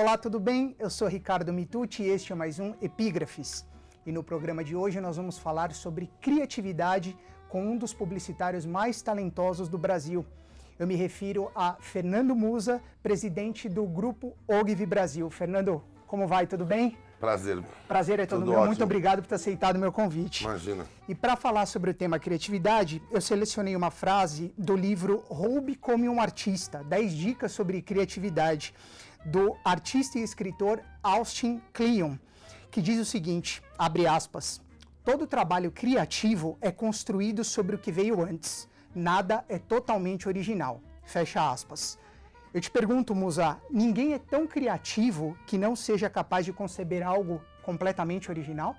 Olá, tudo bem? Eu sou Ricardo Mitucci e este é mais um Epígrafes. E no programa de hoje nós vamos falar sobre criatividade com um dos publicitários mais talentosos do Brasil. Eu me refiro a Fernando Musa, presidente do grupo Ogvi Brasil. Fernando, como vai? Tudo bem? Prazer. Prazer é todo Tudo meu. Muito ótimo. obrigado por ter aceitado o meu convite. Imagina. E para falar sobre o tema criatividade, eu selecionei uma frase do livro Roube como um Artista: 10 dicas sobre criatividade, do artista e escritor Austin Kleon, que diz o seguinte: abre aspas. Todo trabalho criativo é construído sobre o que veio antes. Nada é totalmente original. Fecha aspas. Eu te pergunto, Musa, ninguém é tão criativo que não seja capaz de conceber algo completamente original?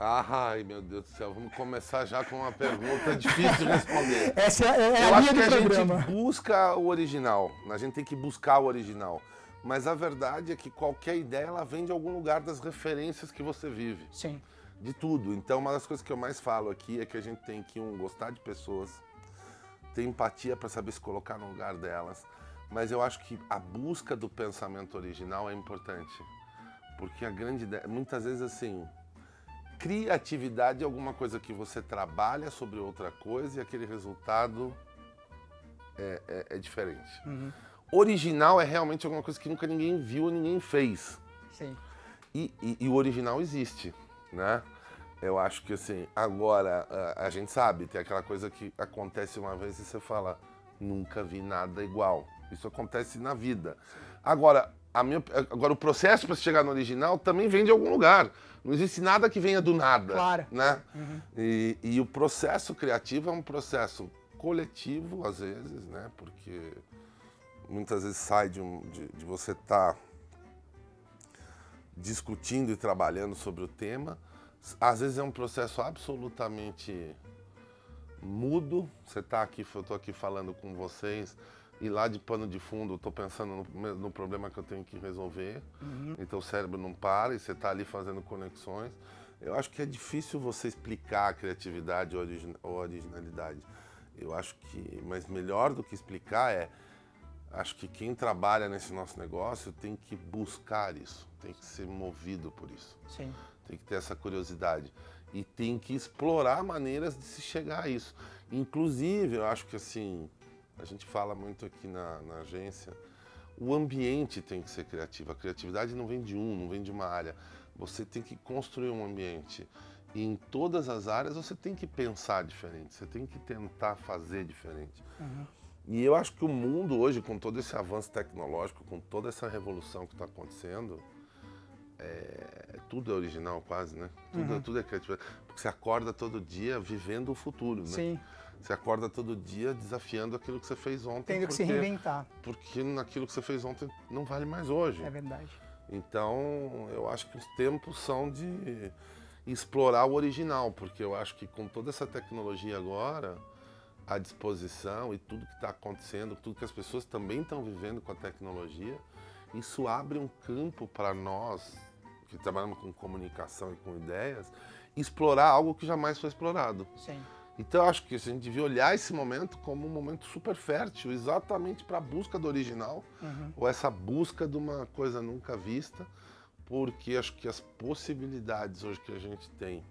Ai, meu Deus do céu, vamos começar já com uma pergunta difícil de responder. Essa é, é Eu a acho linha que do a programa. gente busca o original, a gente tem que buscar o original. Mas a verdade é que qualquer ideia ela vem de algum lugar das referências que você vive, Sim. de tudo. Então, uma das coisas que eu mais falo aqui é que a gente tem que um gostar de pessoas, ter empatia para saber se colocar no lugar delas. Mas eu acho que a busca do pensamento original é importante, porque a grande ideia, muitas vezes assim, criatividade é alguma coisa que você trabalha sobre outra coisa e aquele resultado é, é- é diferente. Uhum. Original é realmente alguma coisa que nunca ninguém viu, ninguém fez. Sim. E, e- e o original existe, né? Eu acho que assim, agora a, a gente sabe, tem aquela coisa que acontece uma vez e você fala, nunca vi nada igual. Isso acontece na vida. Agora, minha, agora o processo para chegar no original também vem de algum lugar. Não existe nada que venha do nada, Claro. né? E, e o processo criativo é um processo coletivo às vezes, né? Porque muitas vezes sai de, um, de, de você estar discutindo e trabalhando sobre o tema. Às vezes é um processo absolutamente mudo. Você está aqui, eu estou aqui falando com vocês e lá de pano de fundo estou pensando no, no problema que eu tenho que resolver. Então o cérebro não para e você está ali fazendo conexões. Eu acho que é difícil você explicar a criatividade ou origi- ou originalidade. Eu acho que, mas melhor do que explicar é Acho que quem trabalha nesse nosso negócio tem que buscar isso, tem que ser movido por isso, Sim. tem que ter essa curiosidade e tem que explorar maneiras de se chegar a isso. Inclusive, eu acho que assim, a gente fala muito aqui na, na agência, o ambiente tem que ser criativo. A criatividade não vem de um, não vem de uma área. Você tem que construir um ambiente. E em todas as áreas você tem que pensar diferente, você tem que tentar fazer diferente. E eu acho que o mundo hoje, com todo esse avanço tecnológico, com toda essa revolução que está acontecendo, é, tudo é original quase, né? Tudo, tudo é criativo. Porque você acorda todo dia vivendo o futuro, né? Sim. Você acorda todo dia desafiando aquilo que você fez ontem. Tendo que se porque- reinventar. Porque naquilo que você fez ontem não vale mais hoje. É verdade. Então, eu acho que os tempos são de explorar o original, porque eu acho que com toda essa tecnologia agora à disposição e tudo que está acontecendo, tudo que as pessoas também estão vivendo com a tecnologia, isso abre um campo para nós que trabalhamos com comunicação e com ideias, explorar algo que jamais foi explorado. Sim. Então acho que a gente devia olhar esse momento como um momento super fértil, exatamente para a busca do original, ou essa busca de uma coisa nunca vista, porque acho que as possibilidades hoje que a gente tem,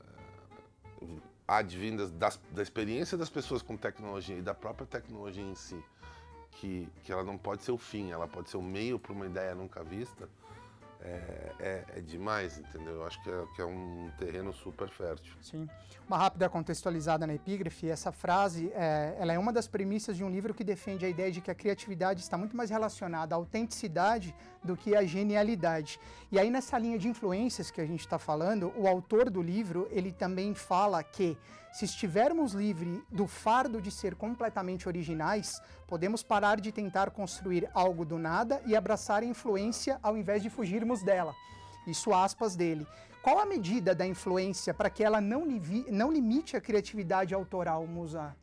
eh, advindas das- da experiência das pessoas com tecnologia e da própria tecnologia em si, que, que ela não pode ser o fim, ela pode ser o meio para uma ideia nunca vista, é, é- é demais, entendeu? Eu acho que é, que é um terreno super fértil. Sim. Uma rápida contextualizada na epígrafe, essa frase é, ela é uma das premissas de um livro que defende a ideia de que a criatividade está muito mais relacionada à autenticidade do que à genialidade. E aí nessa linha de influências que a gente está falando, o autor do livro ele também fala que se estivermos livres do fardo de ser completamente originais, podemos parar de tentar construir algo do nada e abraçar a influência ao invés de fugirmos dela. Isso aspas dele. Qual a medida da influência para que ela não, livi- não limite a criatividade autoral, Musa?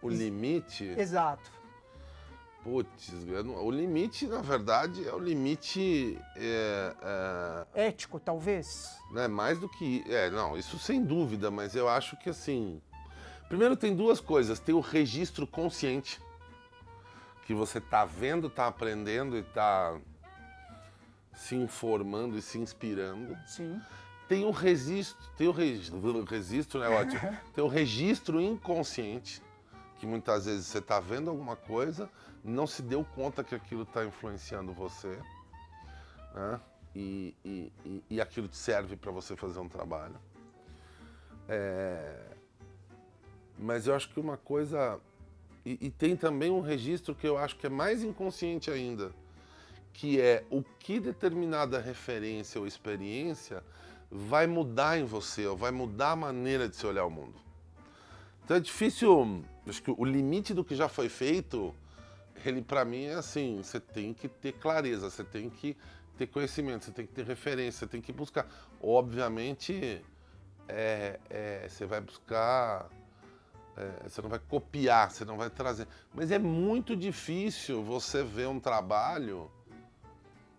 O limite, Exato. Putz, o limite, na verdade, é o limite é, é, Ético, talvez? né, mais do que. É, não, isso sem dúvida, mas eu acho que assim. Primeiro tem duas coisas. Tem o registro consciente, que você está vendo, está aprendendo e está se informando e se inspirando. Sim. Tem o registro, tem o registro, registro né, ótimo. tem o registro inconsciente, que muitas vezes você está vendo alguma coisa, não se deu conta que aquilo está influenciando você, né? E, e, e, e aquilo te serve para você fazer um trabalho. É... Mas eu acho que uma coisa. E, e tem também um registro que eu acho que é mais inconsciente ainda, que é o que determinada referência ou experiência vai mudar em você, ou vai mudar a maneira de se olhar o mundo. Então é difícil, acho que o limite do que já foi feito, ele para mim é assim, você tem que ter clareza, você tem que ter conhecimento, você tem que ter referência, você tem que buscar. Obviamente, é, é, você vai buscar, é, você não vai copiar, você não vai trazer. Mas é muito difícil você ver um trabalho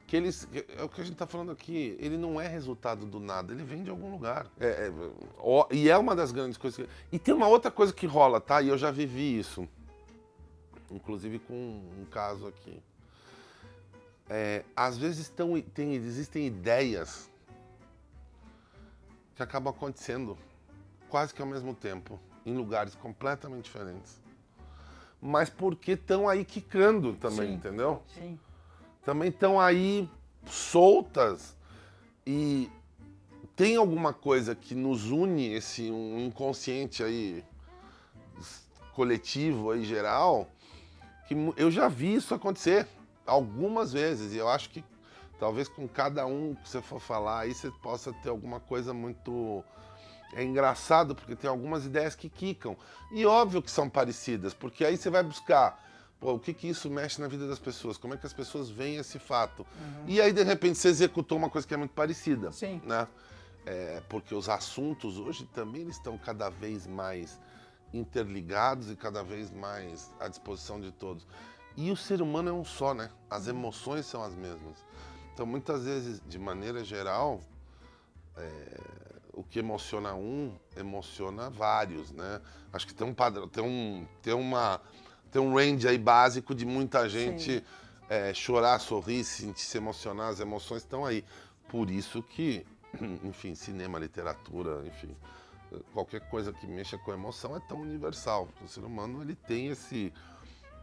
que eles. É o que a gente está falando aqui, ele não é resultado do nada, ele vem de algum lugar. É, é, ó, e é uma das grandes coisas. Que, e tem uma outra coisa que rola, tá? E eu já vivi isso. Inclusive com um caso aqui. É, às vezes tão, tem, existem ideias que acabam acontecendo quase que ao mesmo tempo, em lugares completamente diferentes. Mas porque estão aí quicando também, Sim. entendeu? Sim também estão aí soltas e tem alguma coisa que nos une esse um inconsciente aí coletivo aí geral que eu já vi isso acontecer algumas vezes e eu acho que talvez com cada um que você for falar aí você possa ter alguma coisa muito é engraçado porque tem algumas ideias que quicam e óbvio que são parecidas porque aí você vai buscar Pô, o que, que isso mexe na vida das pessoas? Como é que as pessoas veem esse fato? Uhum. E aí, de repente, você executou uma coisa que é muito parecida. Sim. Né? É, porque os assuntos hoje também estão cada vez mais interligados e cada vez mais à disposição de todos. E o ser humano é um só, né? As emoções são as mesmas. Então, muitas vezes, de maneira geral, é, o que emociona um, emociona vários, né? Acho que tem um padrão, tem, um, tem uma tem um range aí básico de muita gente é, chorar, sorrir, se emocionar, as emoções estão aí. Por isso que, enfim, cinema, literatura, enfim, qualquer coisa que mexa com emoção é tão universal. O ser humano ele tem esse,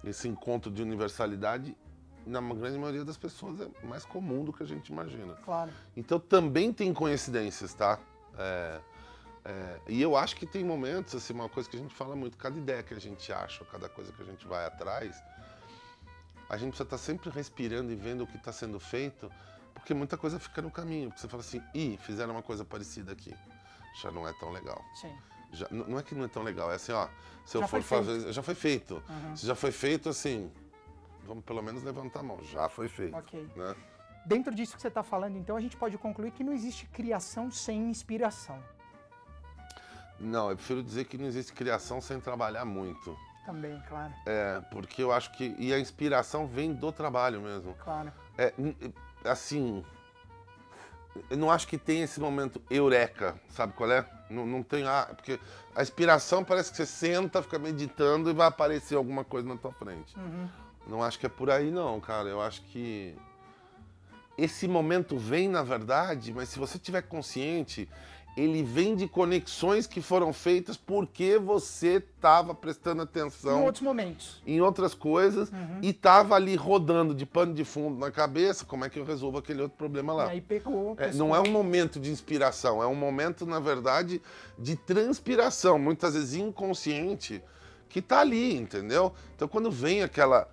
esse encontro de universalidade na grande maioria das pessoas é mais comum do que a gente imagina. Claro. Então também tem coincidências, tá? É, é, e eu acho que tem momentos, assim, uma coisa que a gente fala muito, cada ideia que a gente acha, cada coisa que a gente vai atrás, a gente precisa estar sempre respirando e vendo o que está sendo feito, porque muita coisa fica no caminho. Porque você fala assim, ih, fizeram uma coisa parecida aqui. Já não é tão legal. Sim. Já, não é que não é tão legal, é assim, ó, se eu já for fazer. Já foi feito. Uhum. Se já foi feito, assim, vamos pelo menos levantar a mão. Já foi feito. Ok. Né? Dentro disso que você está falando, então, a gente pode concluir que não existe criação sem inspiração. Não, eu prefiro dizer que não existe criação sem trabalhar muito. Também, claro. É, porque eu acho que. E a inspiração vem do trabalho mesmo. Claro. É, assim. Eu não acho que tem esse momento eureka, sabe qual é? Não, não tem. Ah, porque a inspiração parece que você senta, fica meditando e vai aparecer alguma coisa na tua frente. Uhum. Não acho que é por aí, não, cara. Eu acho que. Esse momento vem, na verdade, mas se você tiver consciente ele vem de conexões que foram feitas porque você estava prestando atenção. Em outros momentos. Em outras coisas uhum. e estava ali rodando de pano de fundo na cabeça, como é que eu resolvo aquele outro problema lá. E aí pegou. É, não é um momento de inspiração, é um momento, na verdade, de transpiração, muitas vezes inconsciente, que está ali, entendeu? Então quando vem aquela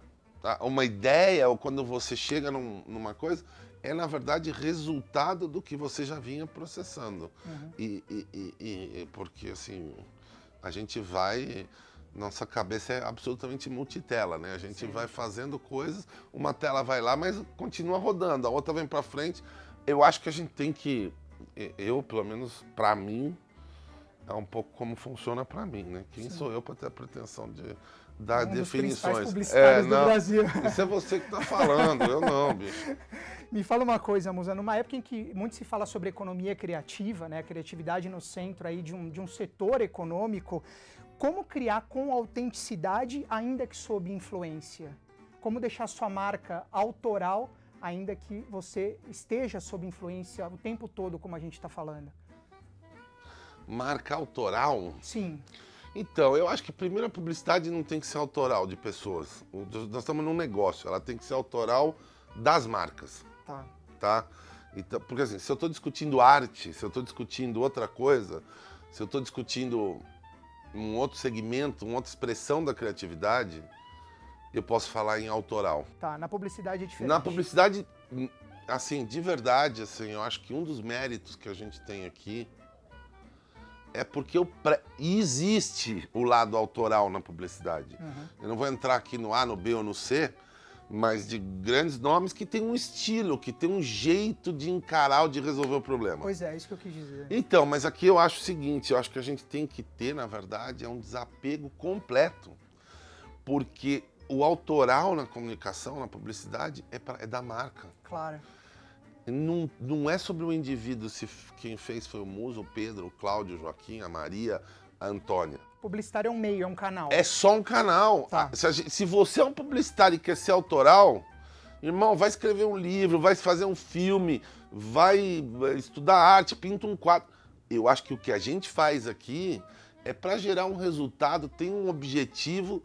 uma ideia ou quando você chega num, numa coisa, é, na verdade, resultado do que você já vinha processando. Uhum. E, e, e, e, porque, assim, a gente vai. Nossa cabeça é absolutamente multitela, né? A gente Sim. vai fazendo coisas, uma tela vai lá, mas continua rodando, a outra vem para frente. Eu acho que a gente tem que. Eu, pelo menos, para mim, é um pouco como funciona para mim, né? Quem Sim. sou eu para ter a pretensão de dar um definições? é, não, do Brasil. Isso é você que está falando, eu não, bicho. Me fala uma coisa, Musa, numa época em que muito se fala sobre economia criativa, né, a criatividade no centro aí de um, de um setor econômico, como criar com autenticidade, ainda que sob influência? como deixar sua marca autoral, ainda que você esteja sob influência o tempo todo, como a gente está falando? Marca autoral? Sim. Então, eu acho que primeiro a publicidade não tem que ser autoral de pessoas. Nós estamos num negócio, ela tem que ser autoral das marcas. Tá. Tá? Então, porque assim, se eu estou discutindo arte, se eu estou discutindo outra coisa, se eu estou discutindo um outro segmento, uma outra expressão da criatividade, eu posso falar em autoral. Tá, na publicidade é diferente. Na publicidade, assim, de verdade, assim, eu acho que um dos méritos que a gente tem aqui é porque o pré... existe o lado autoral na publicidade. Uhum. Eu não vou entrar aqui no A, no B ou no C, mas de grandes nomes que tem um estilo, que tem um jeito de encarar ou de resolver o problema. Pois é, isso que eu quis dizer. Então, mas aqui eu acho o seguinte, eu acho que a gente tem que ter, na verdade, é um desapego completo. Porque o autoral na comunicação, na publicidade, é, pra, é da marca. Claro. Não, não é sobre o indivíduo se quem fez foi o Muso, o Pedro, o Cláudio, o Joaquim, a Maria, Antônia. Publicitário é um meio, é um canal. É só um canal. Tá. Se, gente, se, você é um publicitário e quer ser autoral, irmão, vai escrever um livro, vai fazer um filme, vai estudar arte, pinta um quadro. Eu acho que o que a gente faz aqui é para gerar um resultado, tem um objetivo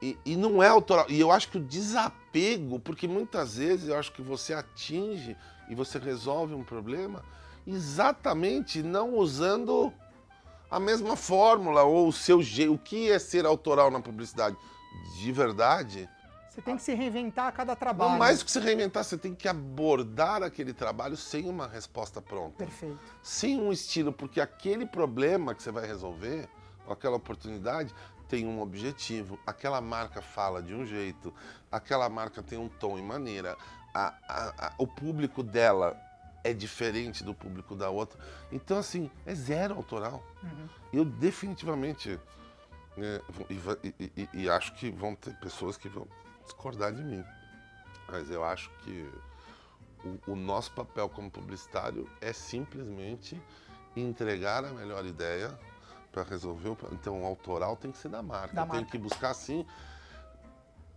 e, e, não é autoral. E eu acho que o desapego, porque muitas vezes eu acho que você atinge e você resolve um problema exatamente não usando a mesma fórmula ou o seu jeito. O que é ser autoral na publicidade? De verdade. Você tem que se reinventar a cada trabalho. Não mais do que se reinventar, você tem que abordar aquele trabalho sem uma resposta pronta. Perfeito. Sem um estilo, porque aquele problema que você vai resolver, ou aquela oportunidade, tem um objetivo, aquela marca fala de um jeito, aquela marca tem um tom e maneira, a, a, a, o público dela é diferente do público da outra. Então, assim, é zero autoral. Uhum. Eu definitivamente. Né, e, e, e, acho que vão ter pessoas que vão discordar de mim. Mas eu acho que o, o nosso papel como publicitário é simplesmente entregar a melhor ideia para resolver o Então, o autoral tem que ser da marca. Da eu marca. tenho que buscar assim.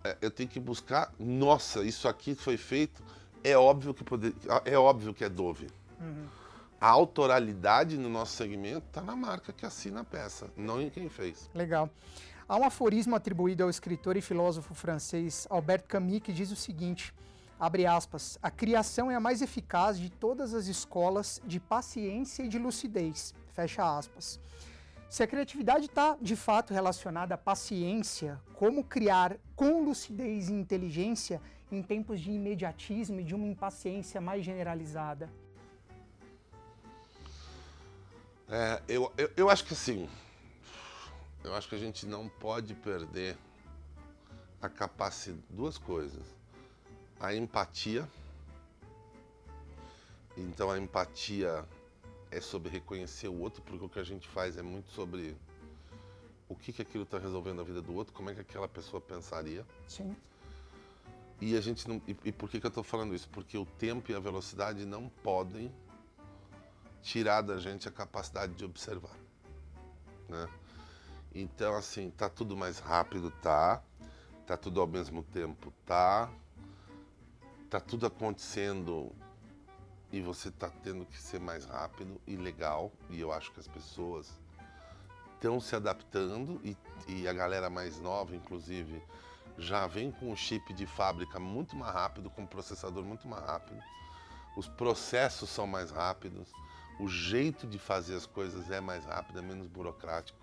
É, eu tenho que buscar. Nossa, isso aqui foi feito. É óbvio que poder, é óbvio que é Dove. Uhum. A autoralidade no nosso segmento está na marca que assina a peça, não em quem fez. Legal. Há um aforismo atribuído ao escritor e filósofo francês Albert Camus que diz o seguinte: abre aspas, a criação é a mais eficaz de todas as escolas de paciência e de lucidez. Fecha aspas. Se a criatividade está de fato relacionada à paciência, como criar com lucidez e inteligência em tempos de imediatismo e de uma impaciência mais generalizada? É, eu, eu, eu acho que assim, eu acho que a gente não pode perder a capacidade, duas coisas, a empatia, então a empatia é sobre reconhecer o outro, porque o que a gente faz é muito sobre o que, que aquilo está resolvendo a vida do outro, como é que aquela pessoa pensaria. Sim. E a gente não. E, e por que, que eu estou falando isso? Porque o tempo e a velocidade não podem tirar da gente a capacidade de observar, né? Então assim, tá tudo mais rápido, tá? Tá tudo ao mesmo tempo, tá? Tá tudo acontecendo e você está tendo que ser mais rápido e legal. E eu acho que as pessoas estão se adaptando e, e, a galera mais nova, inclusive, já vem com o chip de fábrica muito mais rápido, com o processador muito mais rápido. Os processos são mais rápidos, o jeito de fazer as coisas é mais rápido, é menos burocrático.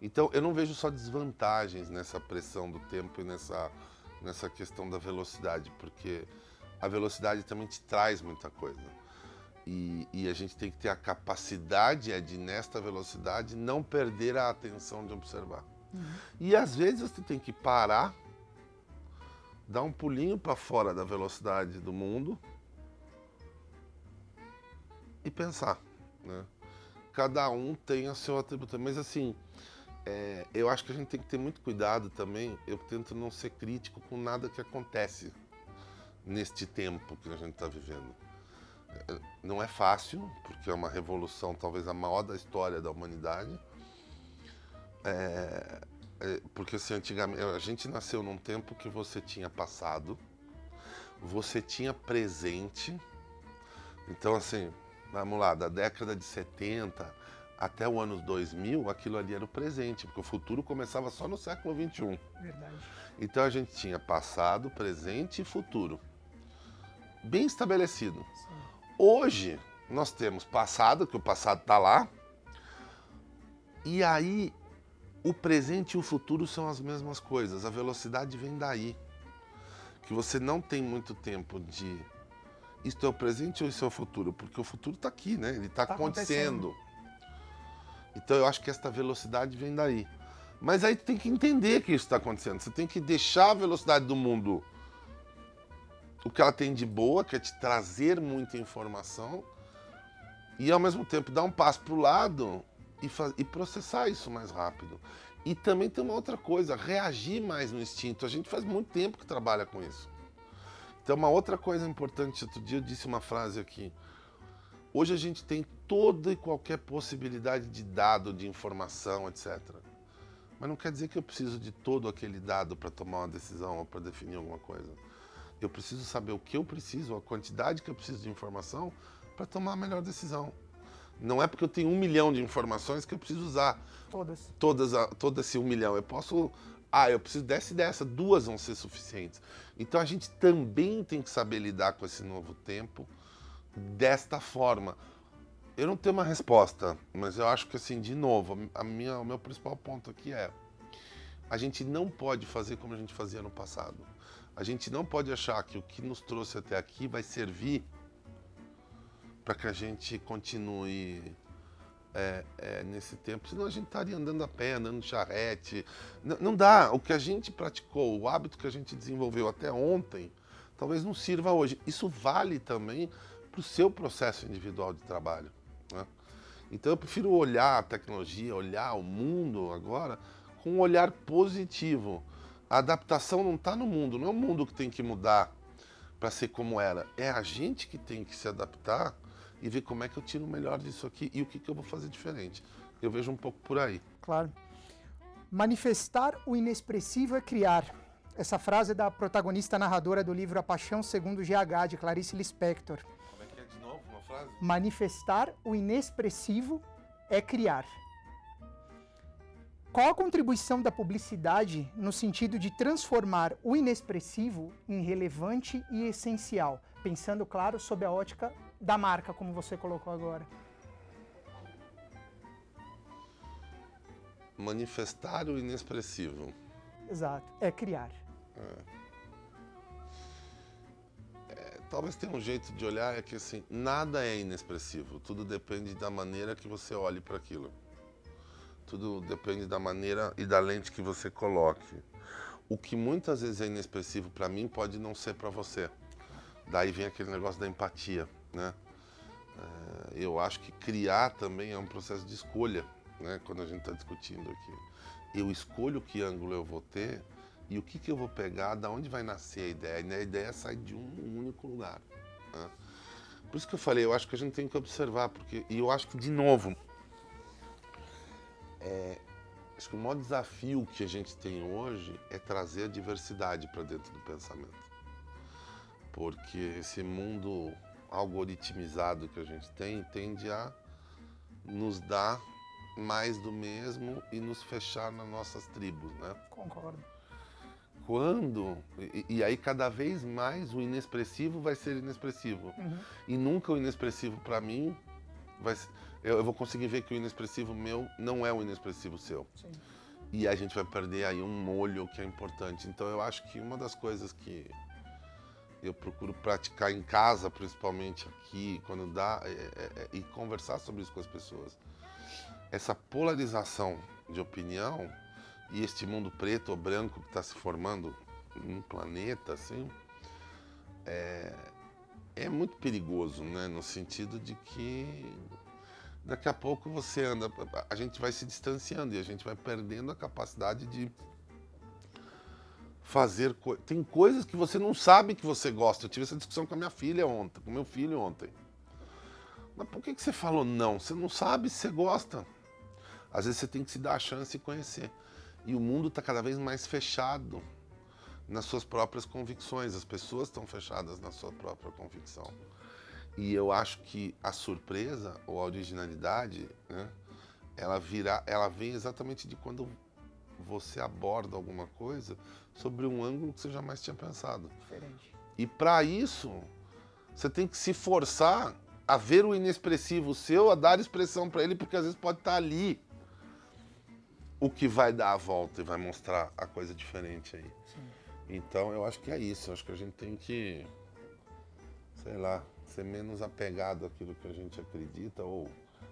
Então, eu não vejo só desvantagens nessa pressão do tempo e nessa, nessa questão da velocidade, porque a velocidade também te traz muita coisa. E, e, a gente tem que ter a capacidade é de, nesta velocidade, não perder a atenção de observar. Uhum. E às vezes você tem que parar, dar um pulinho para fora da velocidade do mundo e pensar. Né? Cada um tem o seu atributo. Mas assim, é, eu acho que a gente tem que ter muito cuidado também. Eu tento não ser crítico com nada que acontece neste tempo que a gente está vivendo não é fácil, porque é uma revolução talvez a maior da história da humanidade. É, é, porque assim, antigamente, a gente nasceu num tempo que você tinha passado, você tinha presente. Então, assim, vamos lá, da década de 70 até o ano 2000, aquilo ali era o presente, porque o futuro começava só no século 21. Verdade. Então a gente tinha passado, presente e futuro. Bem estabelecido. Sim. Hoje, nós temos passado, que o passado está lá, e aí o presente e o futuro são as mesmas coisas. A velocidade vem daí. Que você não tem muito tempo de. Isto é o presente ou isso é o futuro? Porque o futuro está aqui, né? Ele está Tá acontecendo. Então eu acho que esta velocidade vem daí. Mas aí tu tem que entender que isso está acontecendo. Você tem que deixar a velocidade do mundo o que ela tem de boa, que é te trazer muita informação, e ao mesmo tempo dar um passo para o lado e, e processar isso mais rápido. E também tem uma outra coisa, reagir mais no instinto. A gente faz muito tempo que trabalha com isso. Então, uma outra coisa importante, outro dia eu disse uma frase aqui. Hoje a gente tem toda e qualquer possibilidade de dado, de informação, etc. Mas não quer dizer que eu preciso de todo aquele dado para tomar uma decisão ou para definir alguma coisa. Eu preciso saber o que eu preciso, a quantidade que eu preciso de informação para tomar a melhor decisão. Não é porque eu tenho um milhão de informações que eu preciso usar Todas. todas a, todo esse um milhão. Eu posso. Ah, eu preciso dessa e dessa, duas vão ser suficientes. Então a gente também tem que saber lidar com esse novo tempo desta forma. Eu não tenho uma resposta, mas eu acho que assim, de novo, a minha, o meu principal ponto aqui é a gente não pode fazer como a gente fazia no passado. A gente não pode achar que o que nos trouxe até aqui vai servir para que a gente continue é, é, nesse tempo, senão a gente estaria andando a pé, andando charrete. N- não dá. O que a gente praticou, o hábito que a gente desenvolveu até ontem, talvez não sirva hoje. Isso vale também para o seu processo individual de trabalho. né? Então eu prefiro olhar a tecnologia, olhar o mundo agora com um olhar positivo. A adaptação não está no mundo, não é o mundo que tem que mudar para ser como era. É a gente que tem que se adaptar e ver como é que eu tiro o melhor disso aqui e o que, que eu vou fazer diferente. Eu vejo um pouco por aí. Claro. Manifestar o inexpressivo é criar. Essa frase é da protagonista narradora do livro A Paixão Segundo GH, de Clarice Lispector. Como é que é de novo uma frase? Manifestar o inexpressivo é criar. Qual a contribuição da publicidade no sentido de transformar o inexpressivo em relevante e essencial? Pensando, claro, sob a ótica da marca, como você colocou agora. Manifestar o inexpressivo. Exato, é criar. É, talvez tenha um jeito de olhar é que assim, nada é inexpressivo. Tudo depende da maneira que você olhe para aquilo. Tudo depende da maneira e da lente que você coloque. O que muitas vezes é inexpressivo para mim pode não ser para você. Daí vem aquele negócio da empatia, né? É, eu acho que criar também é um processo de escolha, né? Quando a gente está discutindo aqui, eu escolho que ângulo eu vou ter e o que, que eu vou pegar, da onde vai nascer a ideia. E a ideia sai de um único lugar. né? Por isso que eu falei, eu acho que a gente tem que observar, porque e eu acho que de novo, é, acho que o maior desafio que a gente tem hoje é trazer a diversidade para dentro do pensamento porque esse mundo algoritmizado que a gente tem tende a nos dar mais do mesmo e nos fechar nas nossas tribos, né? Concordo. Quando e, e aí cada vez mais o inexpressivo vai ser inexpressivo Uhum. e nunca o inexpressivo para mim vai eu, eu vou conseguir ver que o inexpressivo meu não é o inexpressivo seu Sim. e a gente vai perder aí um molho que é importante. Então eu acho que uma das coisas que eu procuro praticar em casa, principalmente aqui, quando dá, é- é- é- e conversar sobre isso com as pessoas. Essa polarização de opinião e este mundo preto ou branco que está se formando num planeta, assim, é, é muito perigoso, né? No sentido de que daqui a pouco você anda, a gente vai se distanciando e a gente vai perdendo a capacidade de fazer coisas. Tem coisas que você não sabe que você gosta. Eu tive essa discussão com a minha filha ontem, com meu filho ontem. Mas por que, que você falou não? Você não sabe se você gosta. Às vezes você tem que se dar a chance e conhecer. E o mundo está cada vez mais fechado nas suas próprias convicções. As pessoas estão fechadas na sua própria convicção. E eu acho que a surpresa ou a originalidade, né, ela virá, ela vem exatamente de quando você aborda alguma coisa sobre um ângulo que você jamais tinha pensado. Diferente. E para isso, você tem que se forçar a ver o inexpressivo seu, a dar expressão para ele, porque às vezes pode estar tá ali o que vai dar a volta e vai mostrar a coisa diferente aí. Sim. Então eu acho que é isso. Eu acho que a gente tem que, sei lá, ser menos apegado àquilo que a gente acredita ou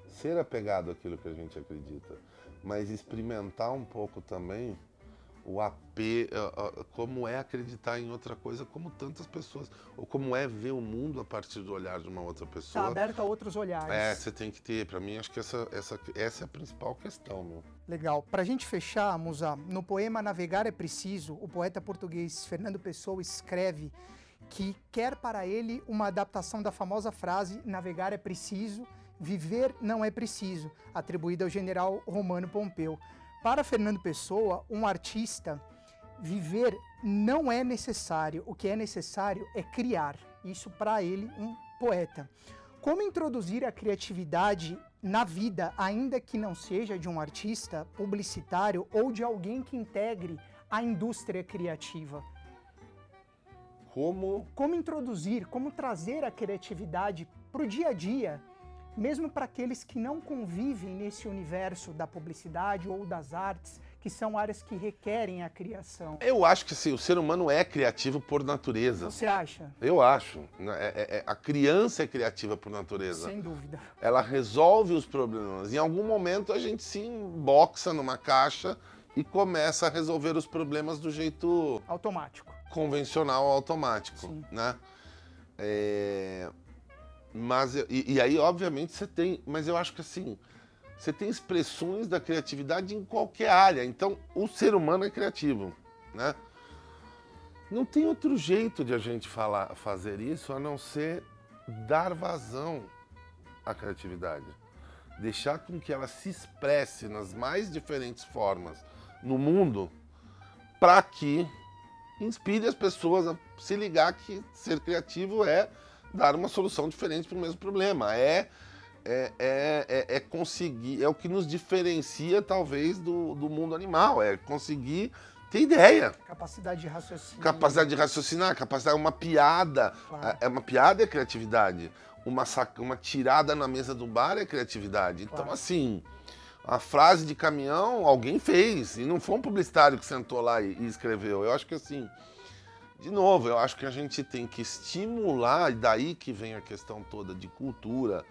ser apegado àquilo que a gente acredita, mas experimentar um pouco também o AP, eh, eh, como é acreditar em outra coisa, como tantas pessoas, ou como é ver o mundo a partir do olhar de uma outra pessoa. Está aberto a outros olhares. É, você tem que ter. Para mim, acho que essa, essa, essa é a principal questão, meu. Legal. Para a gente fechar, Musa, no poema Navegar é Preciso, o poeta português Fernando Pessoa escreve que quer para ele uma adaptação da famosa frase Navegar é preciso, viver não é preciso, atribuída ao general Romano Pompeu. Para Fernando Pessoa, um artista, viver não é necessário. O que é necessário é criar. Isso para ele, um poeta. Como introduzir a criatividade na vida, ainda que não seja de um artista publicitário ou de alguém que integre a indústria criativa? Como? Como introduzir, como trazer a criatividade para o dia a dia mesmo para aqueles que não convivem nesse universo da publicidade ou das artes, que são áreas que requerem a criação. Eu acho que sim, o ser humano é criativo por natureza. Você acha? Eu acho. Né, é, é, é, a criança é criativa por natureza. Sem dúvida. Ela resolve os problemas. Em algum momento a gente se boxa numa caixa e começa a resolver os problemas do jeito automático, convencional, automático, sim. né? É... Mas, e, e, aí, obviamente, você tem. Mas eu acho que assim, você tem expressões da criatividade em qualquer área. Então, o ser humano é criativo, né? Não tem outro jeito de a gente falar, fazer isso a não ser dar vazão à criatividade. Deixar com que ela se expresse nas mais diferentes formas no mundo para que inspire as pessoas a se ligar que ser criativo é dar uma solução diferente para o mesmo problema. É, é, é, é, é, conseguir, é o que nos diferencia talvez do, do mundo animal, é conseguir ter ideia. Capacidade de raciocinar. Capacidade de raciocinar, capacidade, uma piada. Claro. É, é uma piada é criatividade. Uma, saca, uma tirada na mesa do bar é criatividade. Então, claro. assim, a frase de caminhão alguém fez. E não foi um publicitário que sentou lá e, e escreveu. Eu acho que assim de novo, eu acho que a gente tem que estimular, e daí que vem a questão toda de cultura,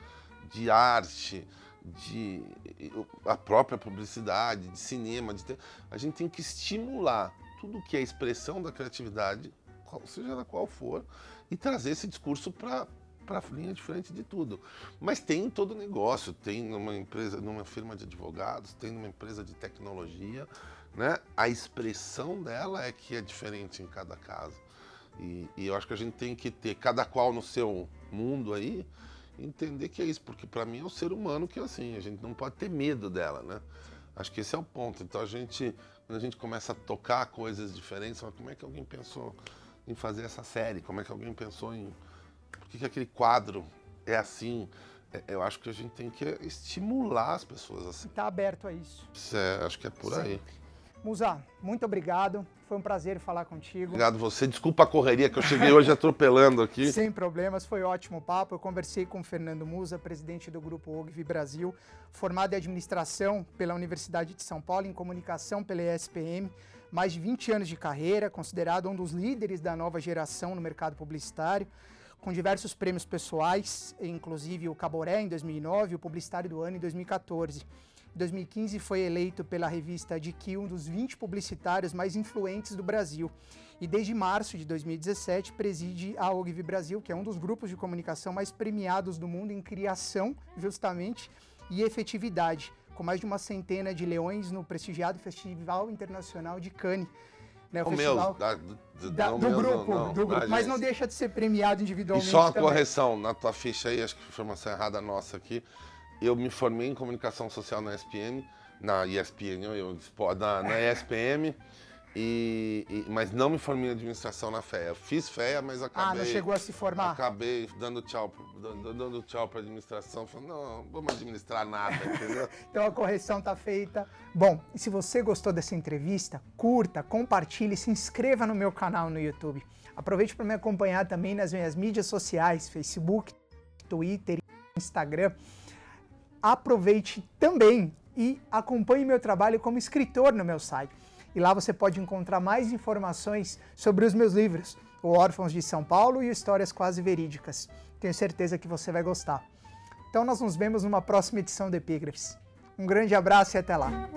de arte, de a própria publicidade, de cinema, de a gente tem que estimular tudo que é expressão da criatividade, seja ela qual for, e trazer esse discurso para para a linha diferente de tudo. Mas tem em todo negócio, tem numa empresa, numa firma de advogados, tem numa empresa de tecnologia, né? A expressão dela é que é diferente em cada caso. E, e, eu acho que a gente tem que ter, cada qual no seu mundo aí, entender que é isso, porque para mim é o ser humano que é assim, a gente não pode ter medo dela, né? Acho que esse é o ponto. Então a gente, quando a gente começa a tocar coisas diferentes, fala, como é que alguém pensou em fazer essa série? Como é que alguém pensou em. Por que, que aquele quadro é assim? É, eu acho que a gente tem que estimular as pessoas assim. Está aberto a isso. É, acho que é por aí. Musa, muito obrigado. Foi um prazer falar contigo. Obrigado você. Desculpa a correria que eu cheguei hoje atropelando aqui. Sem problemas, foi ótimo papo. Eu conversei com o Fernando Musa, presidente do Grupo OGV Brasil, formado em administração pela Universidade de São Paulo, em comunicação pela ESPM, mais de 20 anos de carreira, considerado um dos líderes da nova geração no mercado publicitário, com diversos prêmios pessoais, inclusive o Caboré em 2009 e o Publicitário do Ano em 2014. 2015 foi eleito pela revista GQ um dos 20 publicitários mais influentes do Brasil. E desde março de 2017 preside a Ogilvy Brasil, que é um dos grupos de comunicação mais premiados do mundo em criação, justamente, e efetividade, com mais de uma centena de leões no prestigiado Festival Internacional de Cannes. Né, o, o festival meu, da, do, da, do meu, grupo, não, não, do grupo mas não deixa de ser premiado individualmente. E só uma também. correção na tua ficha aí, acho que foi uma errada nossa aqui eu me formei em comunicação social na SPM, na ESPN, eu, na, na ESPM. E, e, mas não me formei em administração na FEA. Eu fiz FEA, mas acabei. Ah, não chegou a se formar? Acabei dando tchau, dando, dando tchau para a administração. Falando, não, vamos administrar nada, entendeu? então a correção está feita. Bom, se você gostou dessa entrevista, curta, compartilhe, se inscreva no meu canal no YouTube. Aproveite para me acompanhar também nas minhas mídias sociais, Facebook, Twitter, Instagram. Aproveite também e acompanhe meu trabalho como escritor no meu site e lá você pode encontrar mais informações sobre os meus livros, O Órfãos de São Paulo e Histórias Quase Verídicas. Tenho certeza que você vai gostar. Então nós nos vemos numa próxima edição do Epígrafes. Um grande abraço e até lá!